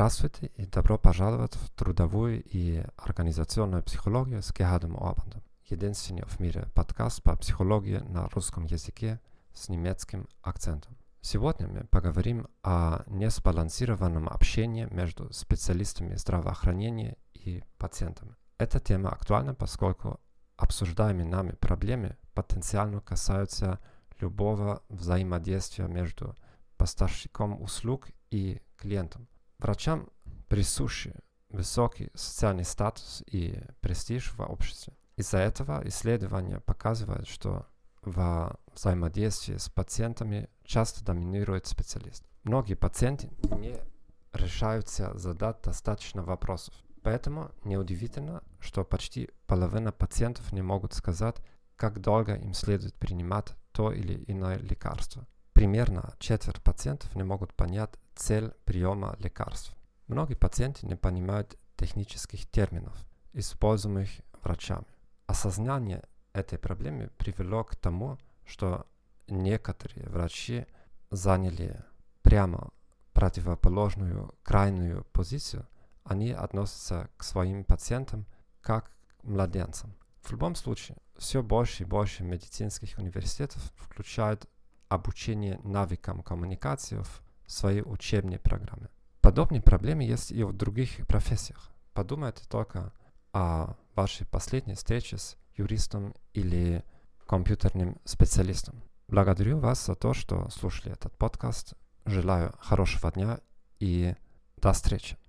Здравствуйте и добро пожаловать в трудовую и организационную психологию с Герхардом Орбандом. Единственный в мире подкаст по психологии на русском языке с немецким акцентом. Сегодня мы поговорим о несбалансированном общении между специалистами здравоохранения и пациентами. Эта тема актуальна, поскольку обсуждаемые нами проблемы потенциально касаются любого взаимодействия между поставщиком услуг и клиентом. Врачам присущи высокий социальный статус и престиж в обществе. Из-за этого исследования показывают, что во взаимодействии с пациентами часто доминирует специалист. Многие пациенты не решаются задать достаточно вопросов. Поэтому неудивительно, что почти половина пациентов не могут сказать, как долго им следует принимать то или иное лекарство. Примерно четверть пациентов не могут понять цель приема лекарств. Многие пациенты не понимают технических терминов, используемых врачами. Осознание этой проблемы привело к тому, что некоторые врачи заняли прямо противоположную крайнюю позицию. Они относятся к своим пациентам как к младенцам. В любом случае, все больше и больше медицинских университетов включают обучение навыкам коммуникации в свои учебные программы. Подобные проблемы есть и в других профессиях. Подумайте только о вашей последней встрече с юристом или компьютерным специалистом. Благодарю вас за то, что слушали этот подкаст. Желаю хорошего дня и до встречи.